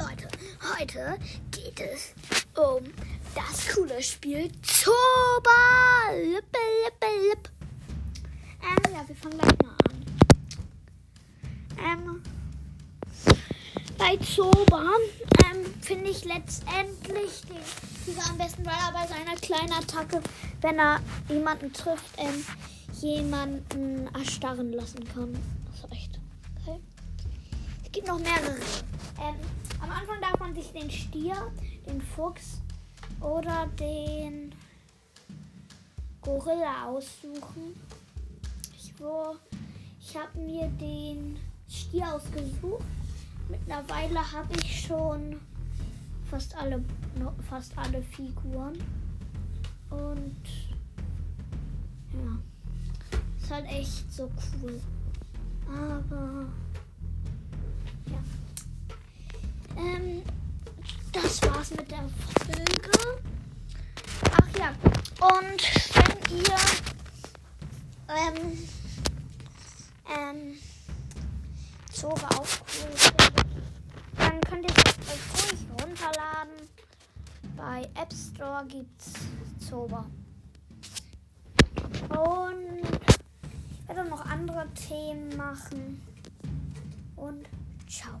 Leute, heute geht es um das coole Spiel Zoba. Lippe, lippe, lipp. Ähm, ja, wir fangen gleich mal an. Ähm, bei Zoba ähm, finde ich letztendlich den Sieger am besten, weil er bei seiner kleinen Attacke, wenn er jemanden trifft, ähm, jemanden erstarren lassen kann. Das ist echt geil. Es gibt noch mehrere. Ähm, am Anfang darf man sich den Stier, den Fuchs oder den Gorilla aussuchen. Ich, ich habe mir den Stier ausgesucht. Mittlerweile habe ich schon fast alle, fast alle Figuren. Und ja, ist halt echt so cool. Aber ja. Ähm, mit der Folge. Ach ja, und wenn ihr ähm, ähm, Zora auch cool dann könnt ihr es euch ruhig runterladen. Bei App Store gibt's Zora. Und ich werde noch andere Themen machen. Und ciao.